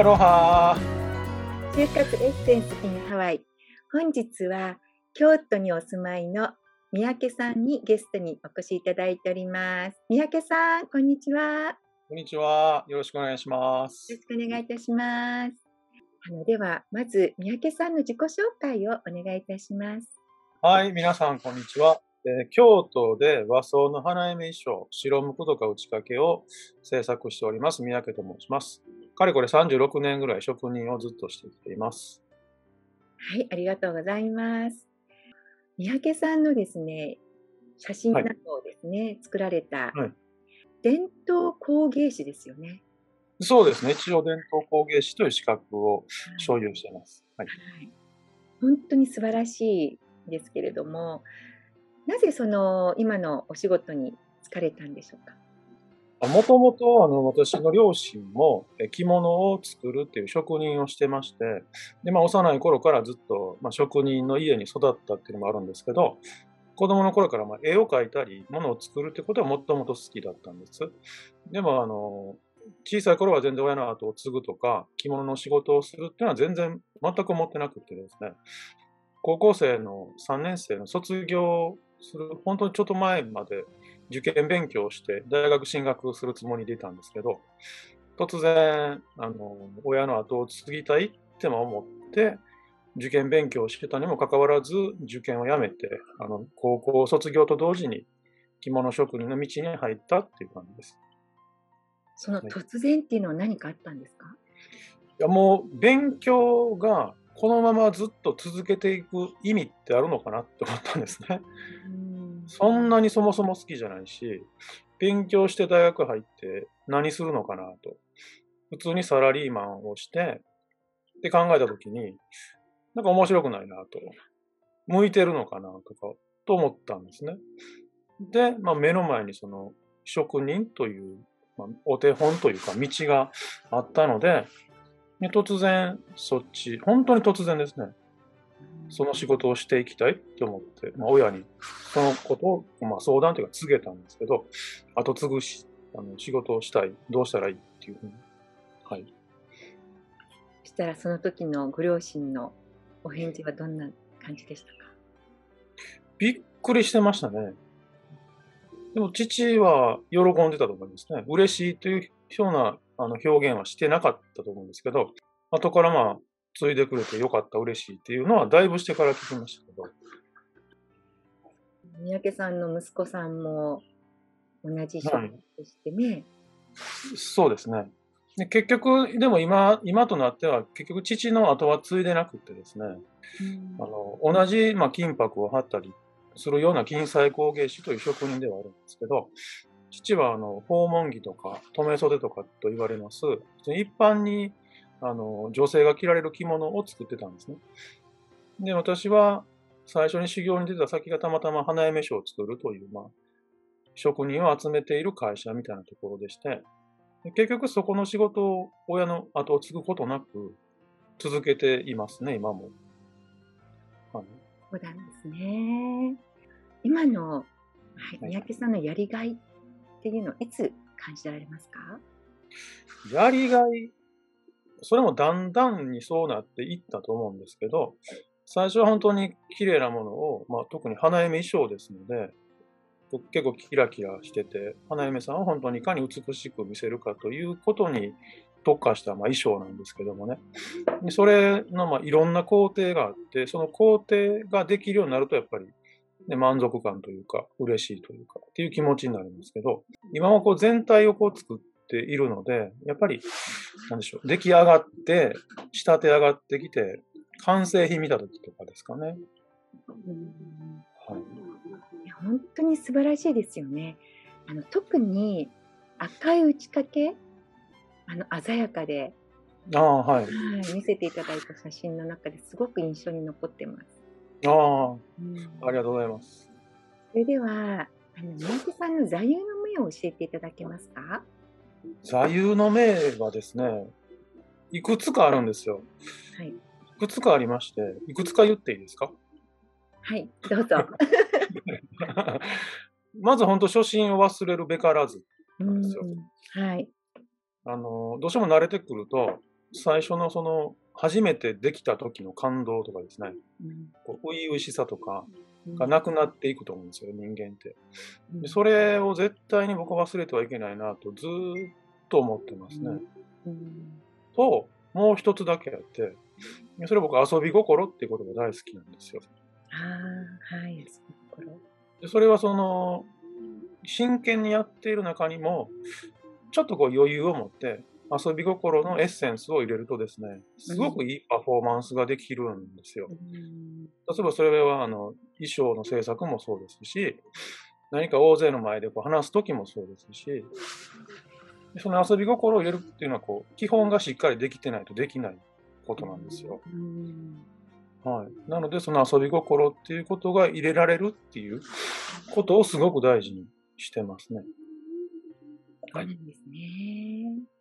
ハロハ。就活エッセンス in ハワイ。本日は京都にお住まいの三宅さんにゲストにお越しいただいております。三宅さんこんにちは。こんにちは。よろしくお願いします。よろしくお願いいたします。あのではまず三宅さんの自己紹介をお願いいたします。はい皆さんこんにちは。えー、京都で和装の花嫁衣装、白むくとか打ち掛けを制作しております、三宅と申します。かれこれ36年ぐらい職人をずっとしてきています。はい、ありがとうございます。三宅さんのですね、写真などをですね、はい、作られた、伝統工芸士ですよね。そうですね。一応伝統工芸士という資格を所有しています。はい、はい、本当に素晴らしいですけれども、なぜその今のお仕事に疲れたんでしょうか？もともとあの私の両親も着物を作るっていう職人をしてまして、でまあ、幼い頃からずっと、まあ、職人の家に育ったっていうのもあるんですけど、子供の頃からまあ絵を描いたり、物を作るってことはもともと好きだったんです。でもあの小さい頃は全然親の後を継ぐとか、着物の仕事をするっていうのは全然全く思ってなくてですね、高校生の3年生の卒業する、本当にちょっと前まで受験勉強して大学進学するつもりでいたんですけど、突然、あの、親の後を継ぎたいって思って、受験勉強してたにもかかわらず、受験をやめて、あの、高校卒業と同時に着物職人の道に入ったっていう感じです。その突然っていうのは何かあったんですか、いや、もう勉強がこのままずっと続けていく意味ってあるのかなって思ったんですね。そんなにそもそも好きじゃないし、勉強して大学入って何するのかなと。普通にサラリーマンをして、って考えたときに、なんか面白くないなと。向いてるのかなとか、と思ったんですね。で、まあ、目の前にその職人という、まあ、お手本というか道があったので、で突然、そっち、本当に突然ですね、その仕事をしていきたいって思って、まあ、親にそのことを、まあ、相談というか告げたんですけど、後継ぐし、あの仕事をしたい、どうしたらいいっていうふうに。はい。そしたら、その時のご両親のお返事はどんな感じでしたか？びっくりしてましたね。でも、父は喜んでたと思いますね。嬉しいというようなあの表現はしてなかったと思うんですけど、後からまあ、継いでくれてよかった、嬉しいっていうのは、だいぶしてから聞きましたけど。三宅さんの息子さんも同じ職としてね、はい、そうですね。で結局、でも今、今となっては、結局父の後は継いでなくてですね、あの同じ、まあ、金箔を貼ったりするような金彩工芸士という職人ではあるんですけど、父はあの訪問着とか留め袖とかと言われます。一般にあの女性が着られる着物を作ってたんですね。で、私は最初に修行に出た先がたまたま花嫁書を作るという、まあ、職人を集めている会社みたいなところでして、結局そこの仕事を親の後を継ぐことなく続けていますね、今も。はい、そうなんですね。今の、はい、三宅さんのやりがいっていうのをいつ感じられますか？やりがい、それもだんだんにそうなっていったと思うんですけど、最初は本当に綺麗なものを、まあ、特に花嫁衣装ですので、結構キラキラしてて、花嫁さんを本当にいかに美しく見せるかということに特化したま衣装なんですけどもね。それのまいろんな工程があって、その工程ができるようになるとやっぱりで満足感というか、嬉しいというか、っていう気持ちになるんですけど、今はこう全体をこう作っているので、やっぱり、なんでしょう、出来上がって、仕立て上がってきて、完成品見た時とかですかね。はい、本当に素晴らしいですよね。あの特に赤い打ち掛け、あの鮮やかで、あはい、はい、見せていただいた写真の中ですごく印象に残ってます。ああ、うん、ありがとうございます。それでは、あの、三宅さんの座右の銘を教えていただけますか？座右の銘はですね、いくつかあるんですよ。はい。いくつかありまして、いくつか言っていいですか？はい、どうぞ。まず本当、初心を忘れるべからずなんですよ。はい。あの、どうしても慣れてくると、最初のその、初めてできた時の感動とかですね、うんこう初々しさとかうんがなくなっていくと思うんですよ、人間って。それを絶対に僕は忘れてはいけないなとずーっと思ってますね。うんと、もう一つだけあって、それ僕遊び心っていうことが大好きなんですよ。ああ、はい、その頃。でそれはその、真剣にやっている中にも、ちょっとこう余裕を持って、遊び心のエッセンスを入れるとですね、すごくいいパフォーマンスができるんですよ。うん例えばそれはあの衣装の制作もそうですし、何か大勢の前でこう話すときもそうですし、でその遊び心を入れるっていうのはこう、基本がしっかりできてないとできないことなんですよ。うんはい。なので、その遊び心っていうことが入れられるっていうことをすごく大事にしてますね。そうなんですね。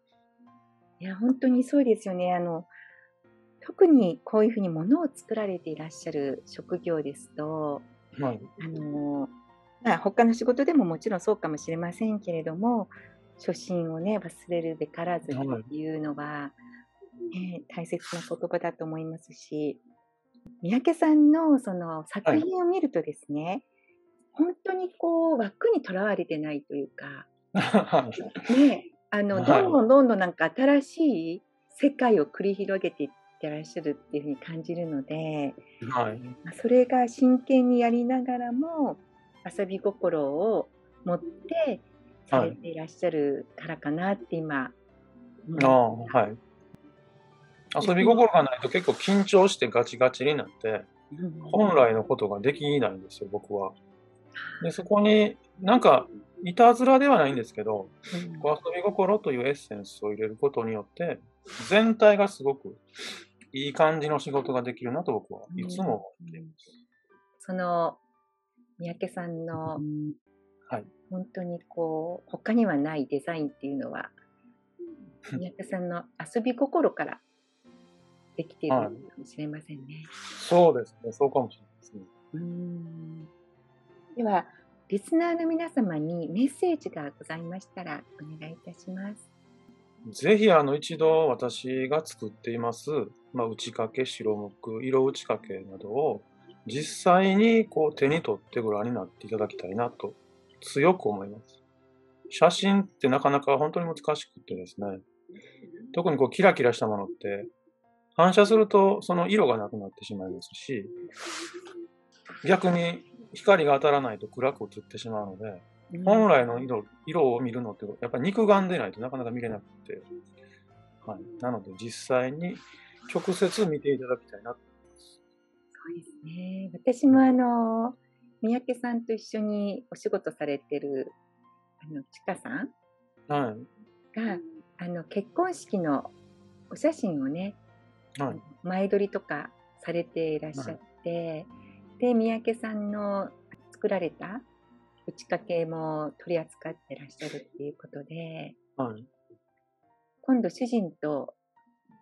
いや、本当にそうですよね。あの、特にこういうふうに物を作られていらっしゃる職業ですと、はい。あの、まあ、他の仕事でももちろんそうかもしれませんけれども、初心をね、忘れるべからずっていうのは、ね、大切な言葉だと思いますし、三宅さんのその作品を見るとですね、本当にこう枠にとらわれてないというか、ね、あの、はいどんどんどんどんなんか新しい世界を繰り広げていってらっしゃるっていうふうに感じるので、はい。まあそれが真剣にやりながらも遊び心を持ってされていらっしゃるからかなって今、ああ、はい。遊び心がないと結構緊張してガチガチになって、うん本来のことができないんですよ、僕は。で、そこに、なんか、いたずらではないんですけど、うんこう遊び心というエッセンスを入れることによって、全体がすごくいい感じの仕事ができるなと僕はいつも思っています。その三宅さんの、はい本当にこう他にはないデザインっていうのは三宅さんの遊び心からできているかもしれませんね。そうですね、そうかもしれないですね。うんではリスナーの皆様にメッセージがございましたらお願いいたします。ぜひあの一度私が作っています、まあ、打ち掛け、白木、色打ち掛けなどを実際にこう手に取ってご覧になっていただきたいなと強く思います。写真ってなかなか本当に難しくてですね、特にこうキラキラしたものって反射するとその色がなくなってしまいますし、逆に光が当たらないと暗く映ってしまうので、本来の色色を見るのって、やっぱり肉眼でないとなかなか見れなくて、はい、なので実際に直接見ていただきたいな。そうですね。私もあの、三宅さんと一緒にお仕事されてる、あの、ちかさんはい。が、あの、結婚式のお写真をね、はい。前撮りとかされていらっしゃって、で、三宅さんの作られた打ち掛けも取り扱ってらっしゃるっていうことで、はい。今度主人と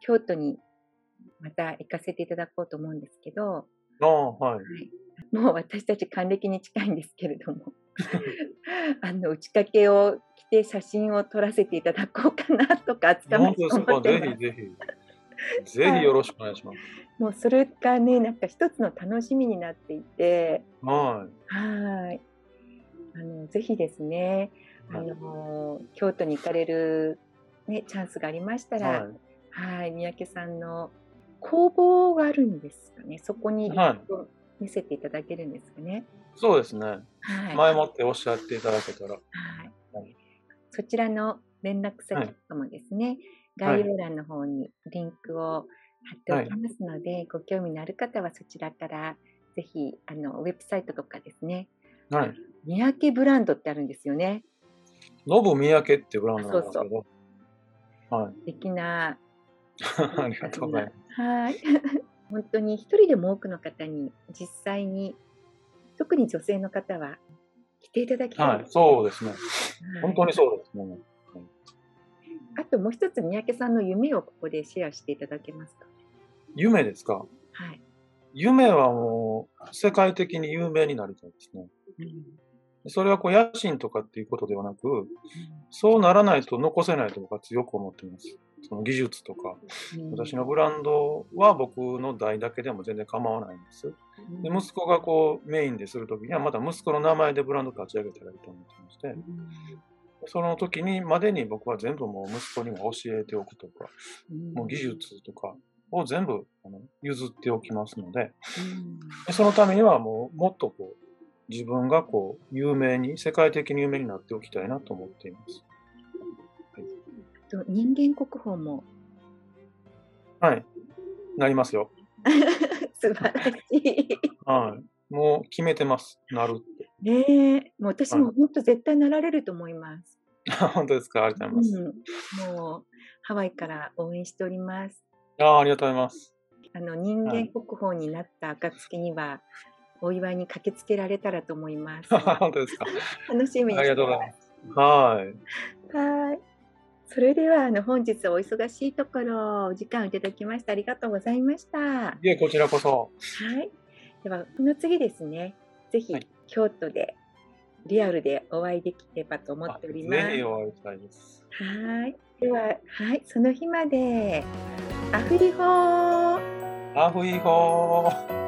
京都にまた行かせていただこうと思うんですけど、ああ、はい。もう私たち還暦に近いんですけれども、あの打ち掛けを着て写真を撮らせていただこうかなとか、つか？まってますぜひぜひ。ぜひよろしくお願いします。もうそれがね、なんか一つの楽しみになっていて、ははい。あのぜひですね、あの京都に行かれる、ね、チャンスがありましたい。ら、ははい、三宅さんの工房があるんですかね。そこにはい見せていただけるんですかね。い。そうですね。はい。前もっておっしゃっていただけたら。はいはいそちらの連絡先とかもですね、はい概要欄の方にリンクを貼っておきますので、ご興味のある方はそちらからぜひあのウェブサイトとかですね、はい。三宅ブランドってあるんですよね。ノブ三宅っていうブランドなんですけど。はい。素敵な。ありがとうございます。はい。本当に一人でも多くの方に実際に、特に女性の方は着ていただきたいはい。そうですね。はい本当にそうですね。あともう一つ三宅さんの夢をここでシェアしていただけますか？夢ですか？はい。夢はもう世界的に有名になりたいですね。うんそれはこう野心とかっていうことではなく、そうならないと残せないと僕は強く思っています。その技術とか、私のブランドは僕の代だけでも全然構わないんです。で息子がこうメインでするときには、また息子の名前でブランド立ち上げたらいいと思ってまして、その時にまでに僕は全部もう息子にも教えておくとか、もう技術とかを全部あの譲っておきますので、でそのためにはもうもっとこう自分がこう有名に、世界的に有名になっておきたいなと思っています。と人間国宝も。はい。なりますよ。素晴らしい。はい。もう決めてます。なるって。ねえ。もう私も本当絶対なられると思います。本当ですか？ありがとうございます。うん、もうハワイから応援しております。あありがとうございます。あの人間国宝になった暁には、はい、お祝いに駆けつけられたらと思います。本当ですか？楽しみにしてます。ありがとうございます。はい。はい。それではあの本日お忙しいところお時間をいただきましてありがとうございました。いえこちらこそ。はい。ではこの次ですね。ぜひ、はい、京都でリアルでお会いできればと思っております。ぜひお会いしたいです。はい。でははいその日までアフリホー。アフリホー。